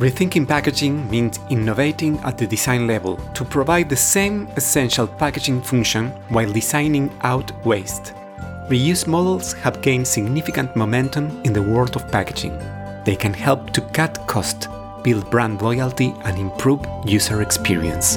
Rethinking packaging means innovating at the design level to provide the same essential packaging function while designing out waste. Reuse models have gained significant momentum in the world of packaging. They can help to cut cost, build brand loyalty, and improve user experience.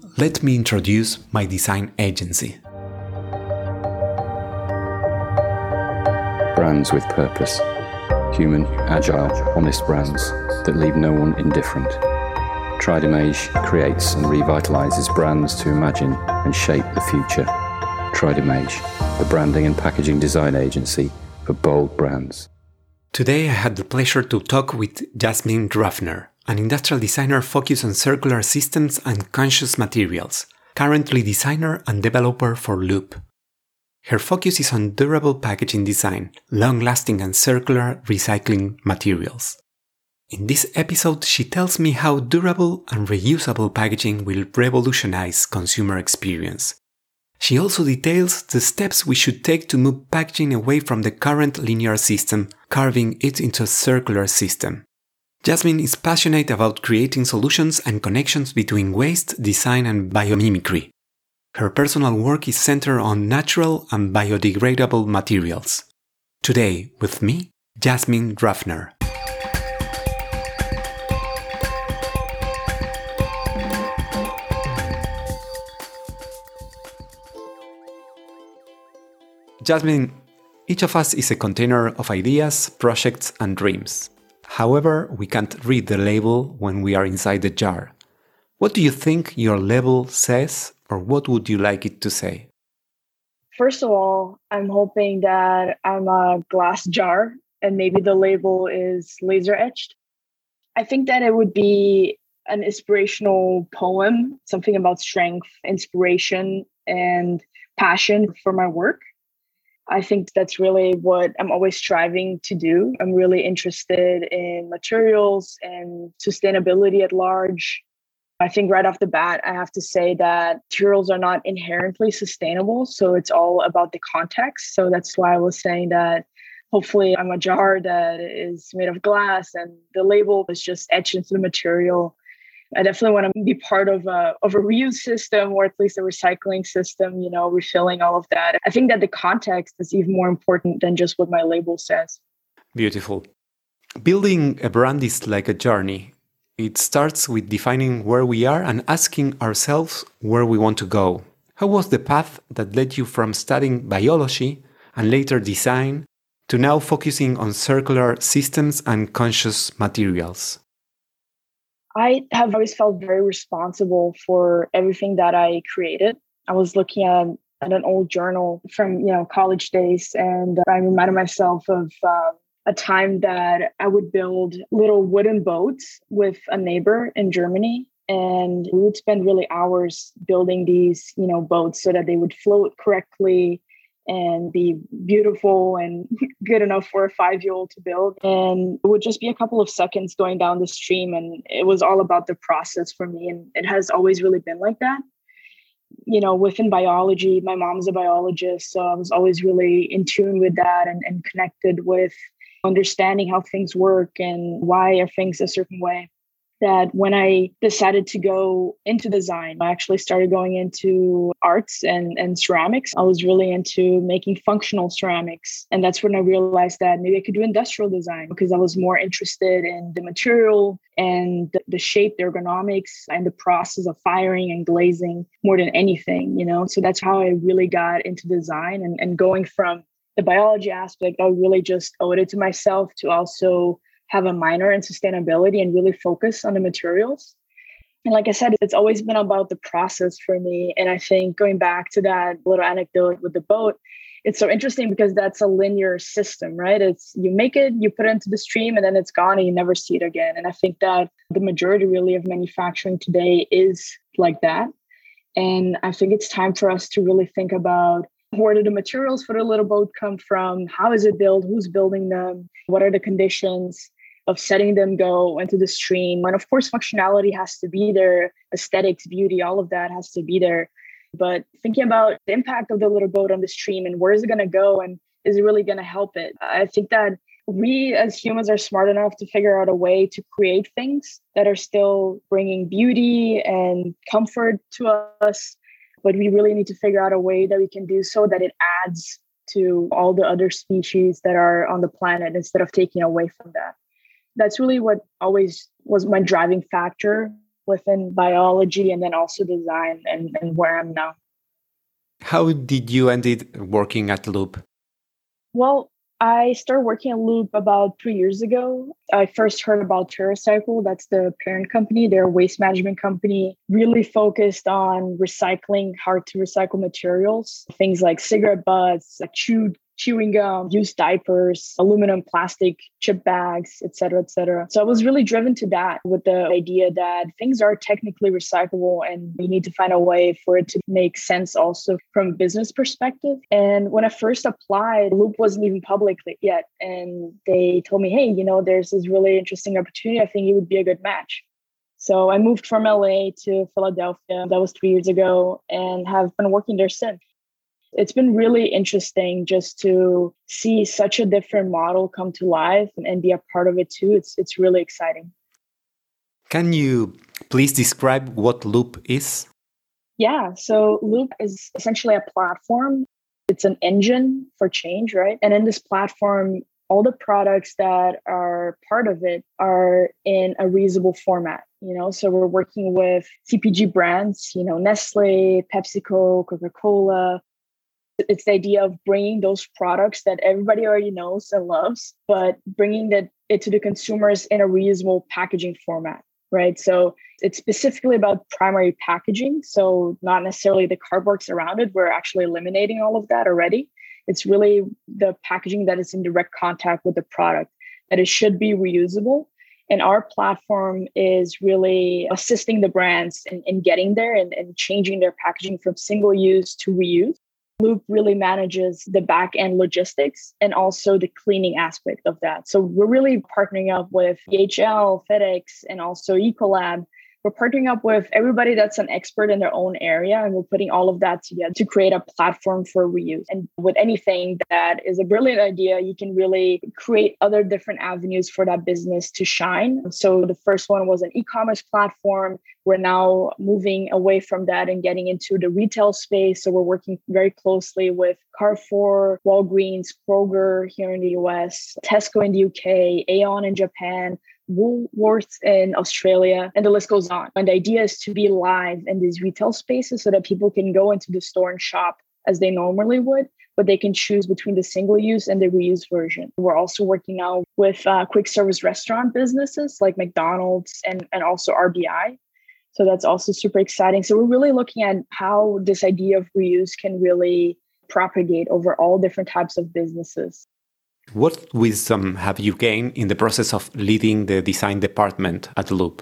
let me introduce my design agency. Brands with purpose. Human, agile, honest brands that leave no one indifferent. Tridimage creates and revitalizes brands to imagine and shape the future. Tridimage, the branding and packaging design agency for bold brands. Today I had the pleasure to talk with Jasmine Ruffner an industrial designer focused on circular systems and conscious materials, currently designer and developer for Loop. Her focus is on durable packaging design, long lasting and circular recycling materials. In this episode, she tells me how durable and reusable packaging will revolutionize consumer experience. She also details the steps we should take to move packaging away from the current linear system, carving it into a circular system. Jasmine is passionate about creating solutions and connections between waste, design, and biomimicry. Her personal work is centered on natural and biodegradable materials. Today, with me, Jasmine Ruffner. Jasmine, each of us is a container of ideas, projects, and dreams. However, we can't read the label when we are inside the jar. What do you think your label says, or what would you like it to say? First of all, I'm hoping that I'm a glass jar and maybe the label is laser etched. I think that it would be an inspirational poem, something about strength, inspiration, and passion for my work. I think that's really what I'm always striving to do. I'm really interested in materials and sustainability at large. I think right off the bat, I have to say that materials are not inherently sustainable. So it's all about the context. So that's why I was saying that hopefully I'm a jar that is made of glass and the label is just etched into the material I definitely want to be part of a of a reuse system or at least a recycling system, you know, refilling all of that. I think that the context is even more important than just what my label says. Beautiful. Building a brand is like a journey. It starts with defining where we are and asking ourselves where we want to go. How was the path that led you from studying biology and later design to now focusing on circular systems and conscious materials? I have always felt very responsible for everything that I created. I was looking at, at an old journal from you know college days, and I reminded myself of uh, a time that I would build little wooden boats with a neighbor in Germany, and we would spend really hours building these you know boats so that they would float correctly and be beautiful and good enough for a five year old to build. And it would just be a couple of seconds going down the stream. And it was all about the process for me. And it has always really been like that. You know, within biology, my mom's a biologist. So I was always really in tune with that and, and connected with understanding how things work and why are things a certain way that when I decided to go into design, I actually started going into arts and, and ceramics. I was really into making functional ceramics. And that's when I realized that maybe I could do industrial design because I was more interested in the material and the, the shape, the ergonomics, and the process of firing and glazing more than anything, you know? So that's how I really got into design and, and going from the biology aspect, I really just owed it to myself to also have a minor in sustainability and really focus on the materials. And like I said, it's always been about the process for me. And I think going back to that little anecdote with the boat, it's so interesting because that's a linear system, right? It's you make it, you put it into the stream, and then it's gone and you never see it again. And I think that the majority really of manufacturing today is like that. And I think it's time for us to really think about where do the materials for the little boat come from? How is it built? Who's building them? What are the conditions of setting them go into the stream? And of course, functionality has to be there, aesthetics, beauty, all of that has to be there. But thinking about the impact of the little boat on the stream and where is it going to go and is it really going to help it? I think that we as humans are smart enough to figure out a way to create things that are still bringing beauty and comfort to us but we really need to figure out a way that we can do so that it adds to all the other species that are on the planet instead of taking away from that that's really what always was my driving factor within biology and then also design and, and where i'm now how did you end it working at loop well I started working at Loop about three years ago. I first heard about TerraCycle. That's the parent company. They're a waste management company, really focused on recycling hard to recycle materials, things like cigarette butts, chewed chewing gum, used diapers, aluminum, plastic, chip bags, etc., cetera, et cetera. So I was really driven to that with the idea that things are technically recyclable and we need to find a way for it to make sense also from a business perspective. And when I first applied, Loop wasn't even public yet. And they told me, hey, you know, there's this really interesting opportunity. I think it would be a good match. So I moved from LA to Philadelphia. That was three years ago and have been working there since it's been really interesting just to see such a different model come to life and, be a part of it too. It's it's really exciting. Can you please describe what Loop is? Yeah, so Loop is essentially a platform. It's an engine for change, right? And in this platform, all the products that are part of it are in a reusable format you know so we're working with cpg brands you know nestle pepsico coca-cola it's the idea of bringing those products that everybody already knows and loves, but bringing that it to the consumers in a reusable packaging format, right? So it's specifically about primary packaging. So not necessarily the cardboards around it. We're actually eliminating all of that already. It's really the packaging that is in direct contact with the product that it should be reusable. And our platform is really assisting the brands in, in getting there and, and changing their packaging from single use to reuse. Loop really manages the back end logistics and also the cleaning aspect of that. So we're really partnering up with DHL, FedEx, and also Ecolab we're partnering up with everybody that's an expert in their own area and we're putting all of that together to create a platform for reuse. And with anything that is a brilliant idea you can really create other different avenues for that business to shine. So the first one was an e-commerce platform. We're now moving away from that and getting into the retail space. So we're working very closely with carrefour walgreens kroger here in the us tesco in the uk aeon in japan Woolworths in Australia, and the list goes on. And the idea is to be live in these retail spaces so that people can go into the store and shop as they normally would, but they can choose between the single use and the reuse version. We're also working now with uh, quick service restaurant businesses like McDonald's and, and also RBI. So that's also super exciting. So we're really looking at how this idea of reuse can really propagate over all different types of businesses. What wisdom have you gained in the process of leading the design department at Loop?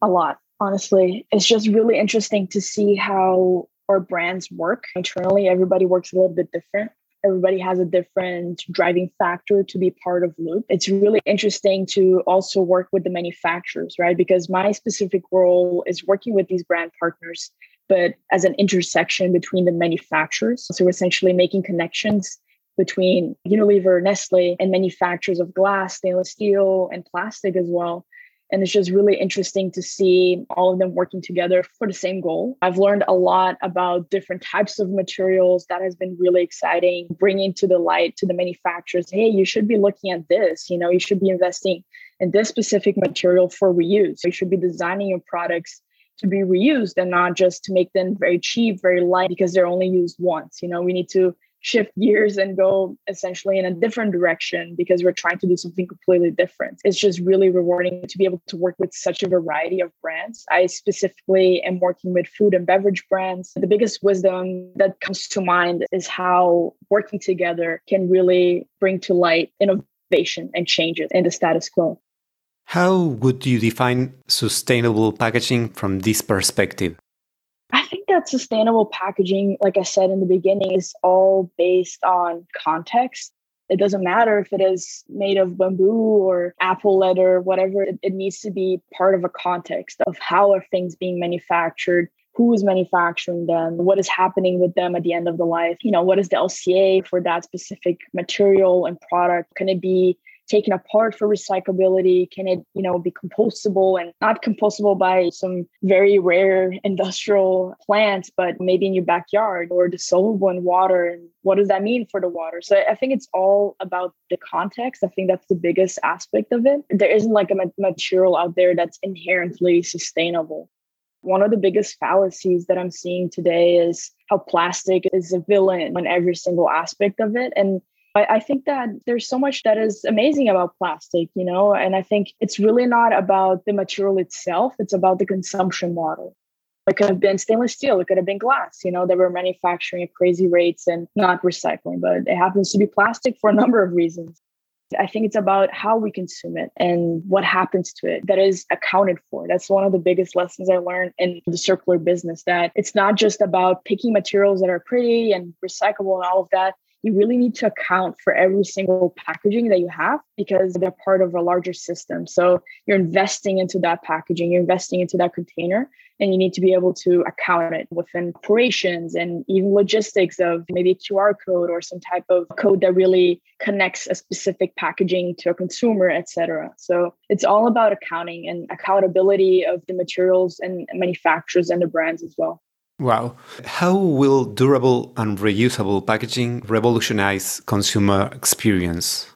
A lot, honestly. It's just really interesting to see how our brands work internally. Everybody works a little bit different. Everybody has a different driving factor to be part of Loop. It's really interesting to also work with the manufacturers, right? Because my specific role is working with these brand partners, but as an intersection between the manufacturers. So essentially making connections between Unilever, Nestle, and manufacturers of glass, stainless steel, and plastic as well. And it's just really interesting to see all of them working together for the same goal. I've learned a lot about different types of materials. That has been really exciting, bringing to the light to the manufacturers hey, you should be looking at this. You know, you should be investing in this specific material for reuse. You should be designing your products to be reused and not just to make them very cheap, very light because they're only used once. You know, we need to shift gears and go essentially in a different direction because we're trying to do something completely different. It's just really rewarding to be able to work with such a variety of brands. I specifically am working with food and beverage brands. The biggest wisdom that comes to mind is how working together can really bring to light innovation and changes in the status quo. How would you define sustainable packaging from this perspective? I think that sustainable packaging, like I said in the beginning, is all based on context. It doesn't matter if it is made of bamboo or apple leather, whatever, it, it needs to be part of a context of how are things being manufactured, who is manufacturing them, what is happening with them at the end of the life, you know, what is the LCA for that specific material and product? Can it be taken apart for recyclability? Can it, you know, be compostable and not compostable by some very rare industrial plants, but maybe in your backyard or dissolvable in water? And what does that mean for the water? So I think it's all about the context. I think that's the biggest aspect of it. There isn't like a material out there that's inherently sustainable. One of the biggest fallacies that I'm seeing today is how plastic is a villain in every single aspect of it. And I, I think that there's so much that is amazing about plastic, you know, and I think it's really not about the material itself, it's about the consumption model. It could have been stainless steel, it could have been glass, you know, they were manufacturing at crazy rates and not recycling, but it happens to be plastic for a number of reasons. I think it's about how we consume it and what happens to it that is accounted for. That's one of the biggest lessons I learned in the circular business that it's not just about picking materials that are pretty and recyclable and all of that you really need to account for every single packaging that you have because they're part of a larger system. So you're investing into that packaging, you're investing into that container, and you need to be able to account it within operations and even logistics of maybe a QR code or some type of code that really connects a specific packaging to a consumer, et cetera. So it's all about accounting and accountability of the materials and manufacturers and the brands as well. Wow. How will durable and reusable packaging revolutionize consumer experience?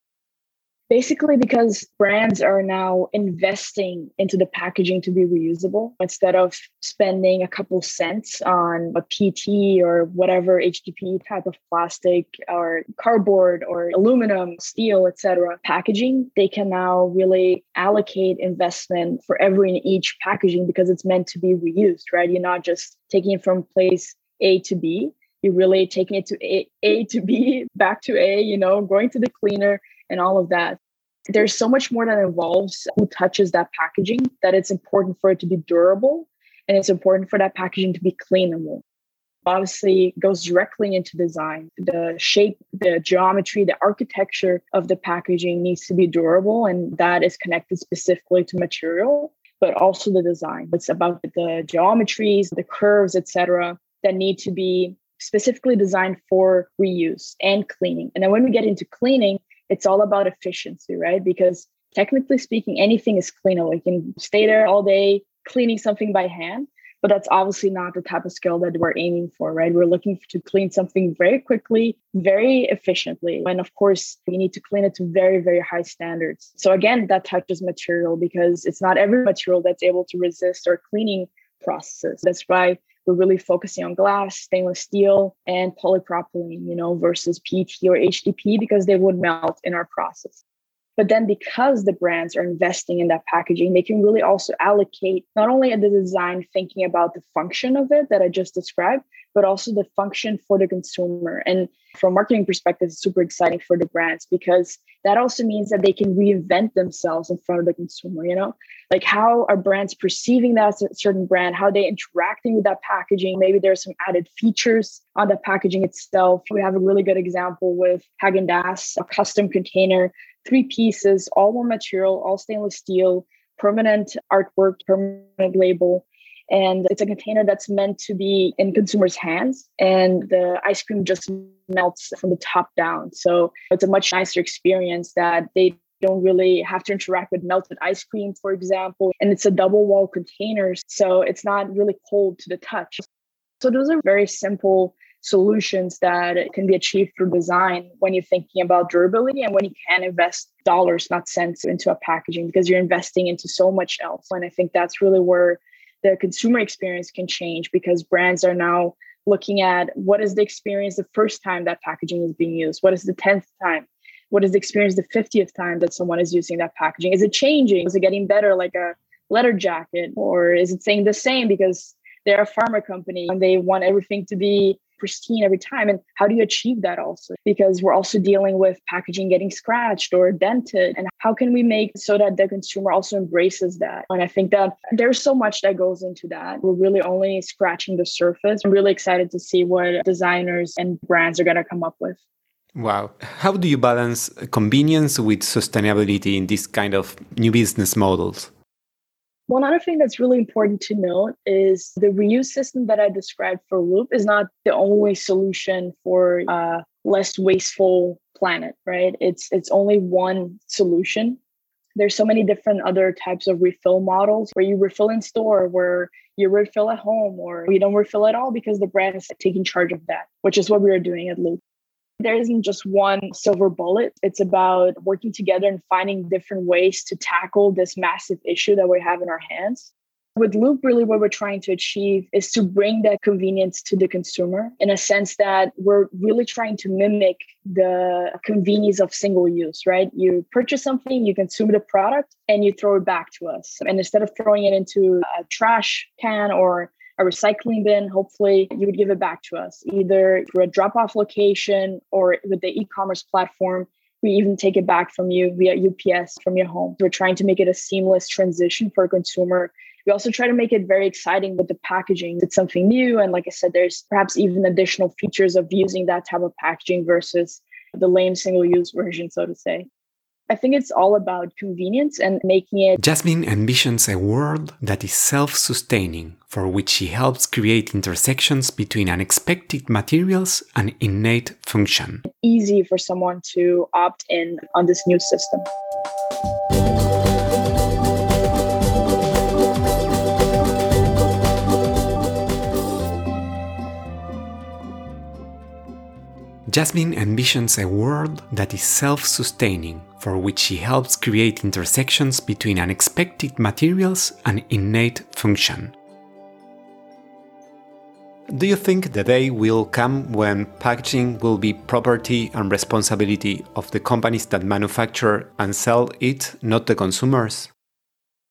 Basically, because brands are now investing into the packaging to be reusable instead of spending a couple cents on a PET or whatever HDPE type of plastic or cardboard or aluminum, steel, etc. packaging, they can now really allocate investment for every and each packaging because it's meant to be reused, right? You're not just taking it from place A to B. You're really taking it to A, A to B, back to A, you know, going to the cleaner and all of that. There's so much more that involves who touches that packaging that it's important for it to be durable and it's important for that packaging to be cleanable. Obviously, goes directly into design. The shape, the geometry, the architecture of the packaging needs to be durable, and that is connected specifically to material, but also the design. It's about the geometries, the curves, etc., that need to be specifically designed for reuse and cleaning. And then when we get into cleaning, it's all about efficiency, right? Because technically speaking, anything is cleanable. You can stay there all day cleaning something by hand, but that's obviously not the type of skill that we're aiming for, right? We're looking to clean something very quickly, very efficiently. And of course, you need to clean it to very, very high standards. So again, that touches material because it's not every material that's able to resist our cleaning processes. That's why we're really focusing on glass, stainless steel, and polypropylene, you know, versus PET or HDPE because they would melt in our process. But then because the brands are investing in that packaging, they can really also allocate not only at the design thinking about the function of it that I just described, but also the function for the consumer. And from a marketing perspective, it's super exciting for the brands because that also means that they can reinvent themselves in front of the consumer, you know? Like how are brands perceiving that certain brand, how they interacting with that packaging. Maybe there's some added features on the packaging itself. We have a really good example with Häagen-Dazs, a custom container, three pieces, all one material, all stainless steel, permanent artwork, permanent label. And it's a container that's meant to be in consumers' hands. And the ice cream just melts from the top down. So it's a much nicer experience that they don't really have to interact with melted ice cream for example. And it's a double wall container so it's not really cold to the touch. So those are very simple solutions that can be achieved through design when you're thinking about durability and when you can invest dollars not cents into a packaging because you're investing into so much else and i think that's really where the consumer experience can change because brands are now looking at what is the experience the first time that packaging is being used? What is the 10th time? What is the experience the 50th time that someone is using that packaging? Is it changing? Is it getting better like a letter jacket? Or is it staying the same because they're a pharma company and they want everything to be pristine every time. And how do you achieve that also? Because we're also dealing with packaging getting scratched or dented. And how can we make so that the consumer also embraces that? And I think that there's so much that goes into that. We're really only scratching the surface. I'm really excited to see what designers and brands are going to come up with. Wow. How do you balance convenience with sustainability in this kind of new business models? One other thing that's really important to note is the reuse system that I described for Loop is not the only solution for a less wasteful planet, right? It's it's only one solution. There's so many different other types of refill models where you refill in store, where you refill at home, or you don't refill at all because the brand is taking charge of that, which is what we are doing at Loop there isn't just one silver bullet. It's about working together and finding different ways to tackle this massive issue that we have in our hands. With Loop, really what we're trying to achieve is to bring that convenience to the consumer in a sense that we're really trying to mimic the convenience of single use, right? You purchase something, you consume the product, and you throw it back to us. And instead of throwing it into a trash can or a recycling bin, hopefully you would give it back to us either through a drop off location or with the e commerce platform. We even take it back from you via UPS from your home. We're trying to make it a seamless transition for a consumer. We also try to make it very exciting with the packaging. It's something new. And like I said, there's perhaps even additional features of using that type of packaging versus the lame single use version, so to say. I think it's all about convenience and making it. Jasmine envisions a world that is self sustaining, for which she helps create intersections between unexpected materials and innate function. Easy for someone to opt in on this new system. Jasmine envisions a world that is self sustaining, for which she helps create intersections between unexpected materials and innate function. Do you think the day will come when packaging will be property and responsibility of the companies that manufacture and sell it, not the consumers?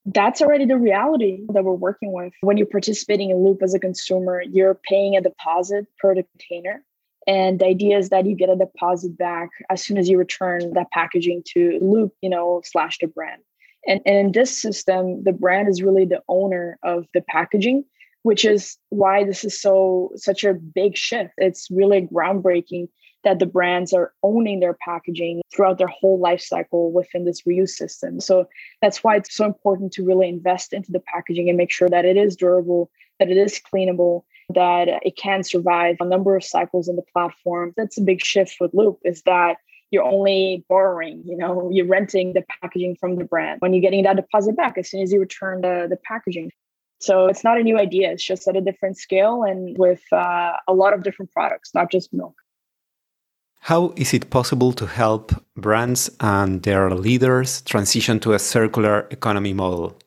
That's already the reality that we're working with. When you're participating in Loop as a consumer, you're paying a deposit per the container and the idea is that you get a deposit back as soon as you return that packaging to Loop, you know, slash the brand. And, and in this system, the brand is really the owner of the packaging, which is why this is so such a big shift. It's really groundbreaking that the brands are owning their packaging throughout their whole life cycle within this reuse system. So that's why it's so important to really invest into the packaging and make sure that it is durable, that it is cleanable, that it can survive a number of cycles in the platform. That's a big shift with Loop is that you're only borrowing, you know, you're renting the packaging from the brand when you're getting that deposit back as soon as you return the, the packaging. So it's not a new idea. It's just at a different scale and with uh, a lot of different products, not just milk. How is it possible to help brands and their leaders transition to a circular economy model?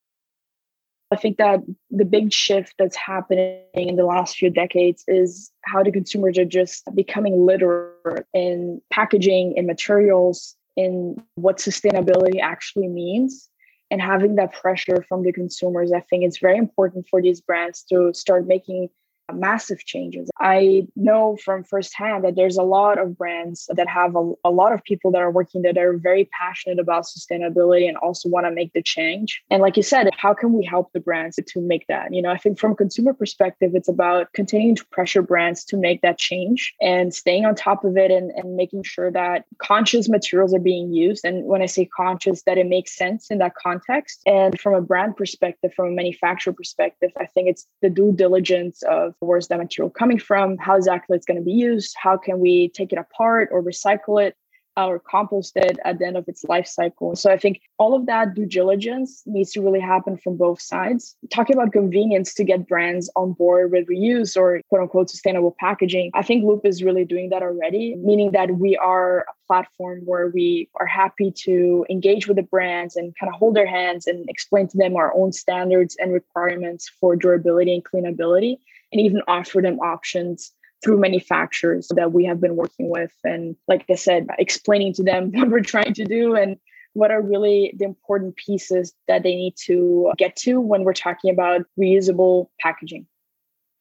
I think that the big shift that's happening in the last few decades is how the consumers are just becoming literate in packaging, in materials, in what sustainability actually means. And having that pressure from the consumers, I think it's very important for these brands to start making massive changes. I know from firsthand that there's a lot of brands that have a, a lot of people that are working that are very passionate about sustainability and also want to make the change. And like you said, how can we help the brands to make that? You know, I think from a consumer perspective, it's about continuing to pressure brands to make that change and staying on top of it and, and making sure that conscious materials are being used. And when I say conscious, that it makes sense in that context. And from a brand perspective, from a manufacturer perspective, I think it's the due diligence of where's that material coming from, how exactly it's going to be used, how can we take it apart or recycle it uh, or compost it at the end of its life cycle. So I think all of that due diligence needs to really happen from both sides. Talking about convenience to get brands on board with reuse or quote unquote sustainable packaging, I think Loop is really doing that already, meaning that we are a platform where we are happy to engage with the brands and kind of hold their hands and explain to them our own standards and requirements for durability and cleanability and even offer them options through manufacturers that we have been working with. And like I said, explaining to them what we're trying to do and what are really the important pieces that they need to get to when we're talking about reusable packaging.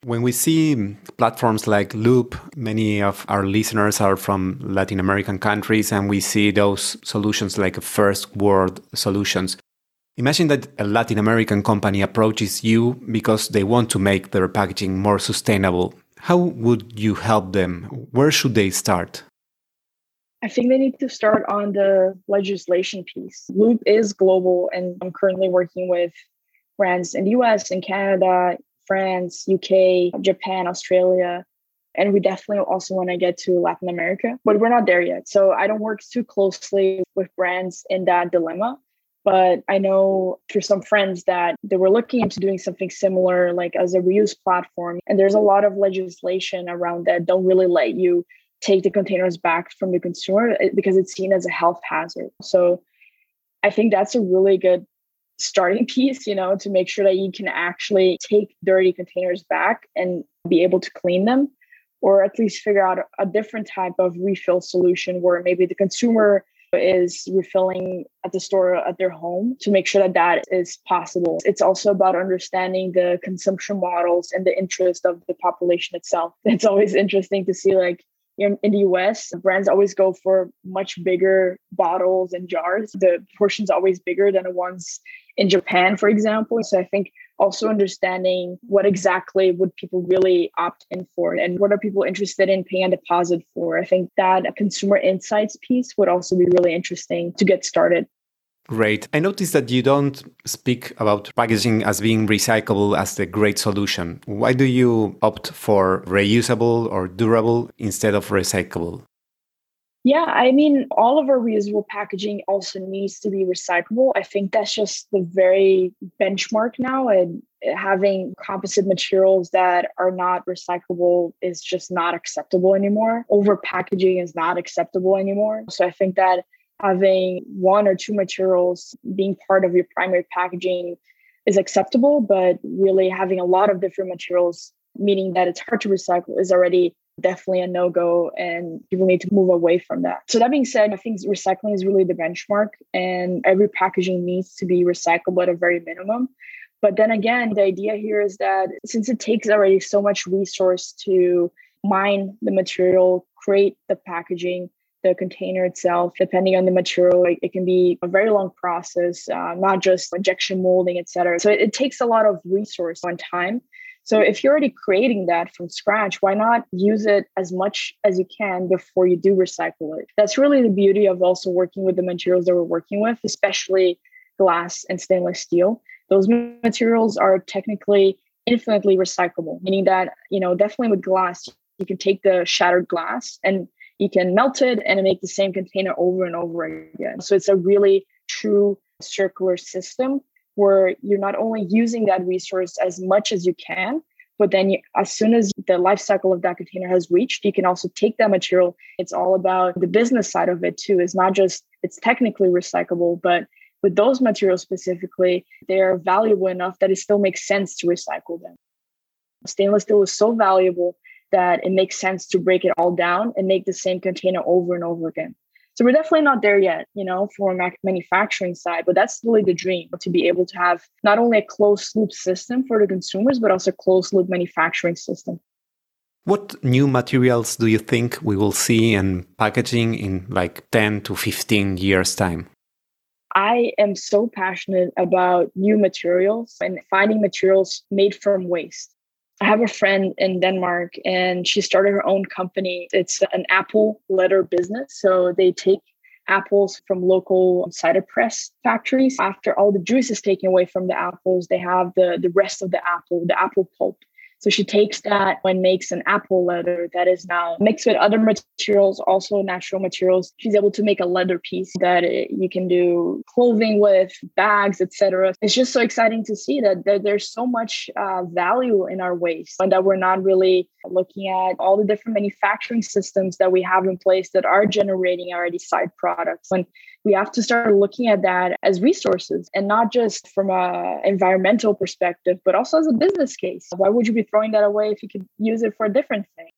When we see platforms like Loop, many of our listeners are from Latin American countries, and we see those solutions like first world solutions. Imagine that a Latin American company approaches you because they want to make their packaging more sustainable. How would you help them? Where should they start? I think they need to start on the legislation piece. Loop is global, and I'm currently working with brands in the US and Canada, France, UK, Japan, Australia. And we definitely also want to get to Latin America, but we're not there yet. So I don't work too closely with brands in that dilemma. But I know through some friends that they were looking into doing something similar, like as a reuse platform. And there's a lot of legislation around that don't really let you take the containers back from the consumer eh, because it's seen as a health hazard. So I think that's a really good starting piece, you know, to make sure that you can actually take dirty containers back and be able to clean them, or at least figure out a different type of refill solution where maybe the consumer is refilling at the store at their home to make sure that that is possible. It's also about understanding the consumption models and the interest of the population itself. It's always interesting to see like in, in the US, brands always go for much bigger bottles and jars. The portion's always bigger than the ones in Japan, for example. So I think also understanding what exactly would people really opt in for and what are people interested in paying a deposit for. I think that a consumer insights piece would also be really interesting to get started. Great. I noticed that you don't speak about packaging as being recyclable as the great solution. Why do you opt for reusable or durable instead of recyclable? Yeah, I mean, all of our reusable packaging also needs to be recyclable. I think that's just the very benchmark now. And having composite materials that are not recyclable is just not acceptable anymore. Over packaging is not acceptable anymore. So I think that having one or two materials being part of your primary packaging is acceptable, but really having a lot of different materials, meaning that it's hard to recycle, is already definitely a no go and people need to move away from that. So, that being said, I think recycling is really the benchmark and every packaging needs to be recyclable at a very minimum. But then again, the idea here is that since it takes already so much resource to mine the material, create the packaging, the container itself, depending on the material, it, can be a very long process, uh, not just injection molding, et cetera. So it, it takes a lot of resource and time. So if you're already creating that from scratch, why not use it as much as you can before you do recycle it? That's really the beauty of also working with the materials that we're working with, especially glass and stainless steel. Those materials are technically infinitely recyclable, meaning that, you know, definitely with glass, you can take the shattered glass and you can melt it and make the same container over and over again. So it's a really true circular system where you're not only using that resource as much as you can, but then you, as soon as the life cycle of that container has reached, you can also take that material. It's all about the business side of it too. It's not just it's technically recyclable, but with those materials specifically, they're valuable enough that it still makes sense to recycle them. Stainless steel is so valuable that it makes sense to break it all down and make the same container over and over again. So we're definitely not there yet, you know, for manufacturing side, but that's really the dream to be able to have not only a closed loop system for the consumers, but also a closed loop manufacturing system. What new materials do you think we will see in packaging in like 10 to 15 years time? I am so passionate about new materials and finding materials made from waste. I have a friend in Denmark and she started her own company. It's an apple leather business. So they take apples from local cider press factories. After all the juice is taken away from the apples, they have the, the rest of the apple, the apple pulp. So she takes that and makes an apple leather that is now mixed with other materials, also natural materials. She's able to make a leather piece that you can do clothing with, bags, etc. It's just so exciting to see that, there's so much uh, value in our waste and that we're not really looking at all the different manufacturing systems that we have in place that are generating already side products. When we have to start looking at that as resources and not just from a environmental perspective but also as a business case why would you be throwing that away if you could use it for a different thing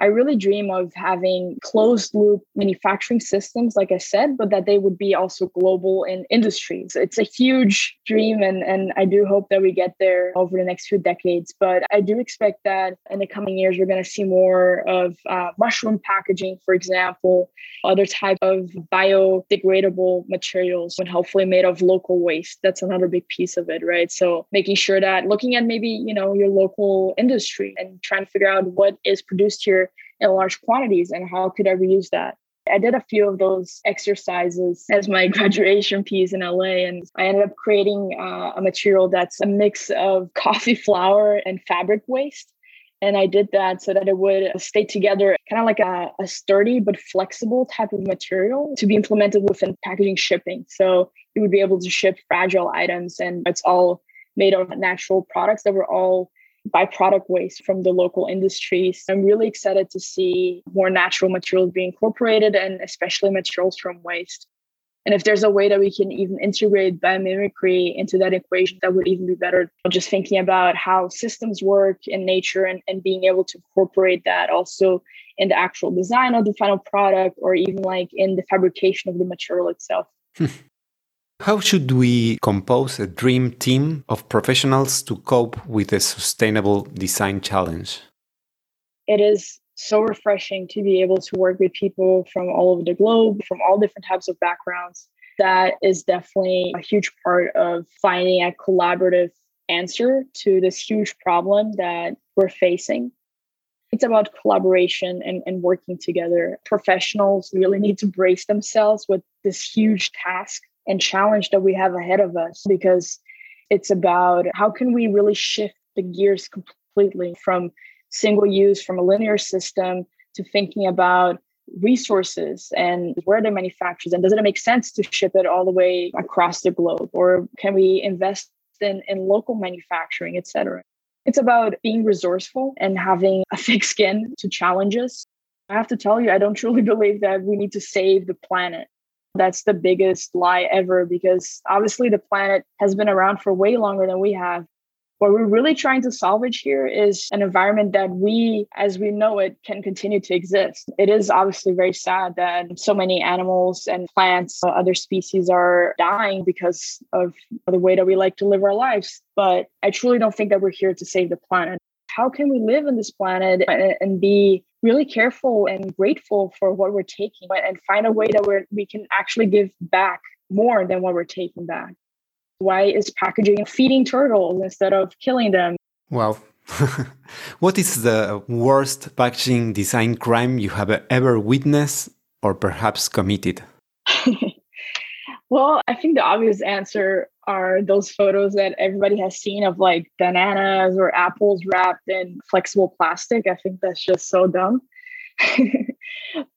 I really dream of having closed loop manufacturing systems, like I said, but that they would be also global in industries. It's a huge dream, and, and I do hope that we get there over the next few decades. But I do expect that in the coming years, we're going to see more of uh, mushroom packaging, for example, other type of biodegradable materials, and hopefully made of local waste. That's another big piece of it, right? So making sure that looking at maybe, you know, your local industry and trying to figure out what is produced here in large quantities and how could I reuse that? I did a few of those exercises as my graduation piece in LA, and I ended up creating uh, a material that's a mix of coffee flour and fabric waste. And I did that so that it would stay together, kind of like a, a, sturdy but flexible type of material to be implemented within packaging shipping. So you would be able to ship fragile items, and it's all made of natural products that were all byproduct waste from the local industries. I'm really excited to see more natural materials being incorporated and especially materials from waste. And if there's a way that we can even integrate biomimicry into that equation, that would even be better. Just thinking about how systems work in nature and, and being able to incorporate that also in the actual design of the final product or even like in the fabrication of the material itself. How should we compose a dream team of professionals to cope with a sustainable design challenge? It is so refreshing to be able to work with people from all over the globe, from all different types of backgrounds. That is definitely a huge part of finding a collaborative answer to this huge problem that we're facing. It's about collaboration and, and working together. Professionals really need to brace themselves with this huge task and challenge that we have ahead of us because it's about how can we really shift the gears completely from single use from a linear system to thinking about resources and where they're manufactured. And does it make sense to ship it all the way across the globe? Or can we invest in, in local manufacturing etc it's about being resourceful and having a thick skin to challenges i have to tell you i don't truly believe that we need to save the planet that's the biggest lie ever because obviously the planet has been around for way longer than we have. What we're really trying to salvage here is an environment that we, as we know it, can continue to exist. It is obviously very sad that so many animals and plants, uh, other species are dying because of the way that we like to live our lives. But I truly don't think that we're here to save the planet how can we live on this planet and, and be really careful and grateful for what we're taking and find a way that we we can actually give back more than what we're taking back. Why is packaging feeding turtles instead of killing them? Well, what is the worst packaging design crime you have ever witnessed or perhaps committed? well, I think the obvious answer are those photos that everybody has seen of like bananas or apples wrapped in flexible plastic. I think that's just so dumb.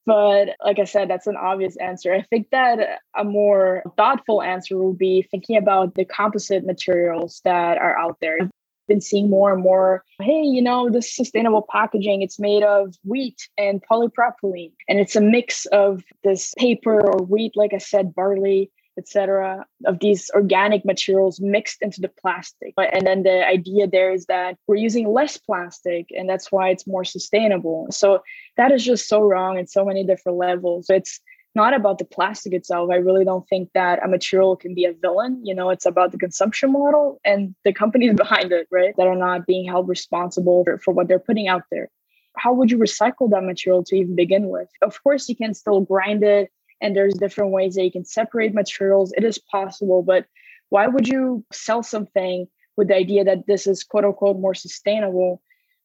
but like I said, that's an obvious answer. I think that a more thoughtful answer would be thinking about the composite materials that are out there. I've been seeing more and more, hey, you know, this sustainable packaging, it's made of wheat and polypropylene. And it's a mix of this paper or wheat, like I said, barley, etc of these organic materials mixed into the plastic. And then the idea there is that we're using less plastic and that's why it's more sustainable. So that is just so wrong in so many different levels. It's not about the plastic itself. I really don't think that a material can be a villain. You know it's about the consumption model and the companies behind it right that are not being held responsible for, for what they're putting out there. How would you recycle that material to even begin with? Of course you can still grind it and there's different ways that you can separate materials. It is possible, but why would you sell something with the idea that this is quote unquote more sustainable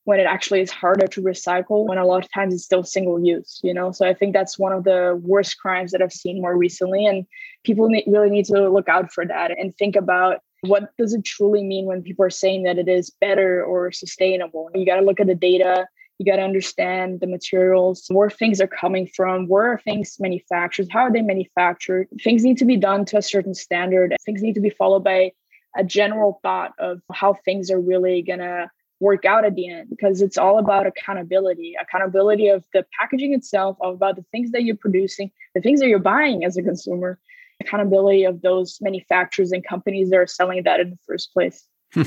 when it actually is harder to recycle when a lot of times it's still single use you know so i think that's one of the worst crimes that i've seen more recently and people need, really need to look out for that and think about what does it truly mean when people are saying that it is better or sustainable you got to look at the data you got to understand the materials, where things are coming from, where are things manufactured, how are they manufactured. Things need to be done to a certain standard. Things need to be followed by a general thought of how things are really going to work out at the end because it's all about accountability accountability of the packaging itself about the things that you're producing the things that you're buying as a consumer accountability of those manufacturers and companies that are selling that in the first place hmm.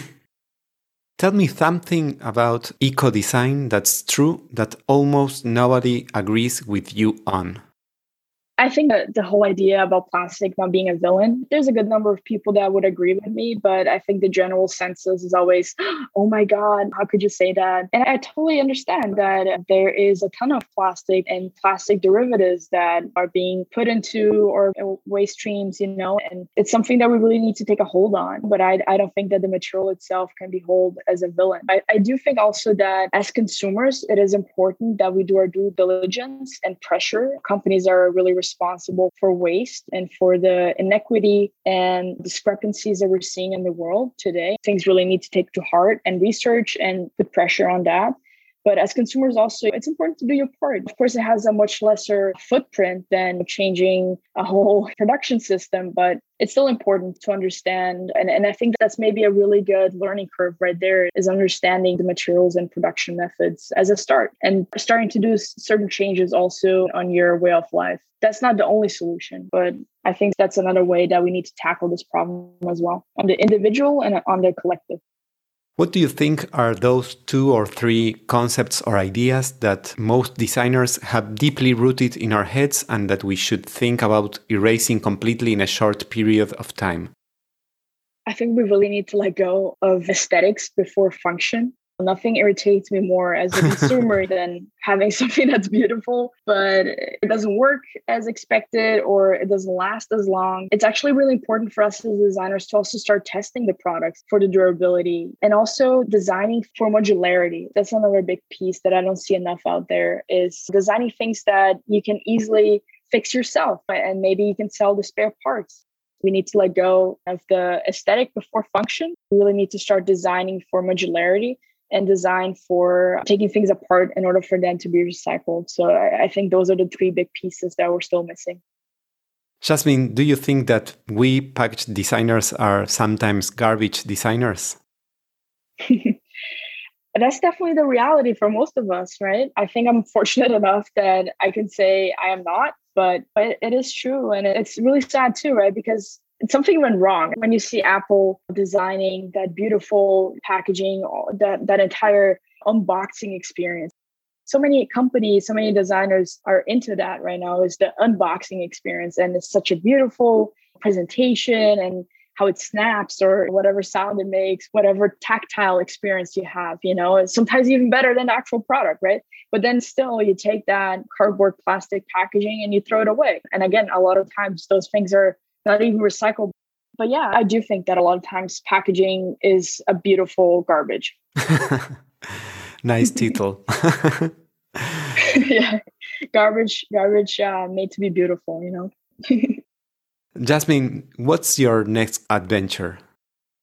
Tell me something about eco design that's true that almost nobody agrees with you on. I think that the whole idea about plastic not being a villain, there's a good number of people that would agree with me, but I think the general census is always, oh my God, how could you say that? And I totally understand that there is a ton of plastic and plastic derivatives that are being put into or waste streams, you know, and it's something that we really need to take a hold on. But I, I don't think that the material itself can be held as a villain. I, I do think also that as consumers, it is important that we do our due diligence and pressure. Companies are really responsible for waste and for the inequity and discrepancies that we're seeing in the world today. Things really need to take to heart and research and put pressure on that. But as consumers, also, it's important to do your part. Of course, it has a much lesser footprint than changing a whole production system, but it's still important to understand. And, and I think that's maybe a really good learning curve right there is understanding the materials and production methods as a start and starting to do certain changes also on your way of life. That's not the only solution, but I think that's another way that we need to tackle this problem as well on the individual and on the collective. What do you think are those two or three concepts or ideas that most designers have deeply rooted in our heads and that we should think about erasing completely in a short period of time? I think we really need to let go of aesthetics before function. Nothing irritates me more as a consumer than having something that's beautiful, but it doesn't work as expected or it doesn't last as long. It's actually really important for us as designers to also start testing the products for the durability and also designing for modularity. That's another big piece that I don't see enough out there is designing things that you can easily fix yourself and maybe you can sell the spare parts. We need to let go of the aesthetic before function. We really need to start designing for modularity and design for taking things apart in order for them to be recycled. So I, I think those are the three big pieces that we're still missing. Jasmine, do you think that we package designers are sometimes garbage designers? That's definitely the reality for most of us, right? I think I'm fortunate enough that I can say I am not, but, but it is true. And it's really sad too, right? Because something went wrong when you see Apple designing that beautiful packaging, that, that entire unboxing experience. So many companies, so many designers are into that right now is the unboxing experience. And it's such a beautiful presentation and how it snaps or whatever sound it makes, whatever tactile experience you have, you know, sometimes even better than the actual product, right? But then still you take that cardboard plastic packaging and you throw it away. And again, a lot of times those things are not even recyclable. But yeah, I do think that a lot of times packaging is a beautiful garbage. nice title. yeah, garbage, garbage uh, made to be beautiful, you know. Jasmine, what's your next adventure?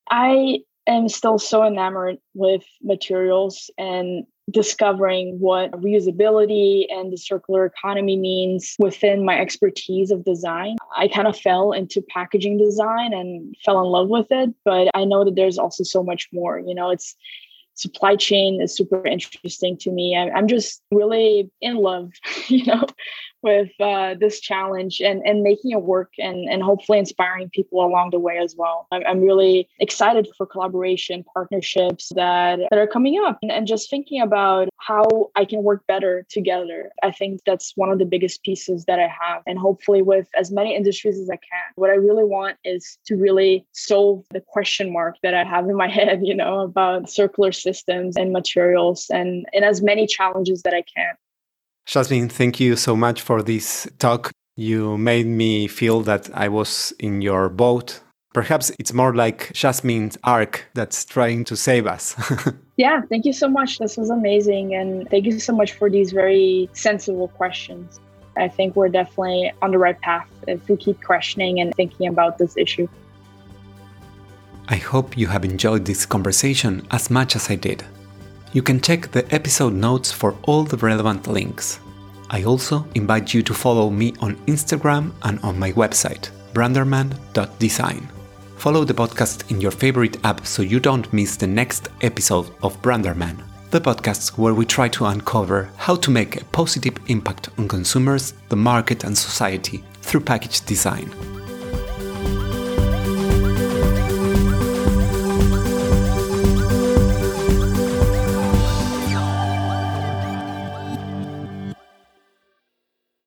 I am still so enamored with materials and discovering what reusability and the circular economy means within my expertise of design. I kind of fell into packaging design and fell in love with it, but I know that there's also so much more. You know, it's supply chain is super interesting to me. I'm just really in love, you know, with uh, this challenge and, and making it work and, and hopefully inspiring people along the way as well. I'm, I'm really excited for collaboration, partnerships that, that are coming up and, and just thinking about how I can work better together. I think that's one of the biggest pieces that I have. And hopefully, with as many industries as I can, what I really want is to really solve the question mark that I have in my head, you know, about circular systems and materials and, and as many challenges that I can. Jasmine, thank you so much for this talk. You made me feel that I was in your boat. Perhaps it's more like Jasmine's ark that's trying to save us. yeah, thank you so much. This was amazing. And thank you so much for these very sensible questions. I think we're definitely on the right path if we keep questioning and thinking about this issue. I hope you have enjoyed this conversation as much as I did. You can check the episode notes for all the relevant links. I also invite you to follow me on Instagram and on my website, branderman.design. Follow the podcast in your favorite app so you don't miss the next episode of Branderman, the podcast where we try to uncover how to make a positive impact on consumers, the market, and society through package design.